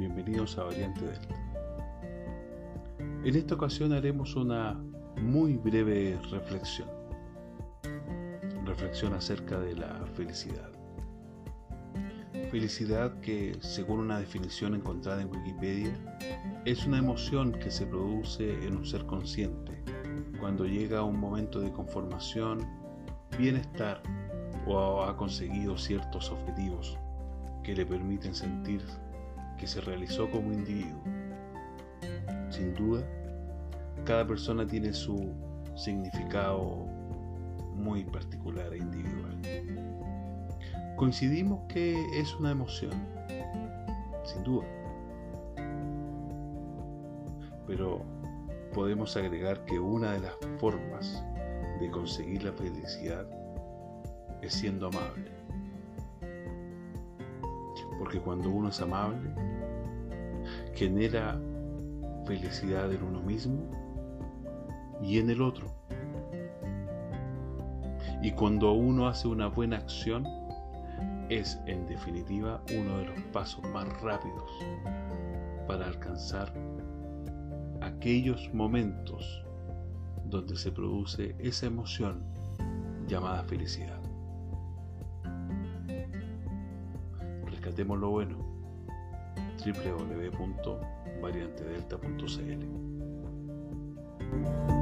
bienvenidos a Variante Delta. En esta ocasión haremos una muy breve reflexión. Reflexión acerca de la felicidad. Felicidad que, según una definición encontrada en Wikipedia, es una emoción que se produce en un ser consciente cuando llega a un momento de conformación, bienestar o ha conseguido ciertos objetivos que le permiten sentir que se realizó como individuo. Sin duda, cada persona tiene su significado muy particular e individual. Coincidimos que es una emoción, sin duda. Pero podemos agregar que una de las formas de conseguir la felicidad es siendo amable. Porque cuando uno es amable, genera felicidad en uno mismo y en el otro. Y cuando uno hace una buena acción, es en definitiva uno de los pasos más rápidos para alcanzar aquellos momentos donde se produce esa emoción llamada felicidad. Rescatemos lo bueno www.variantedelta.cl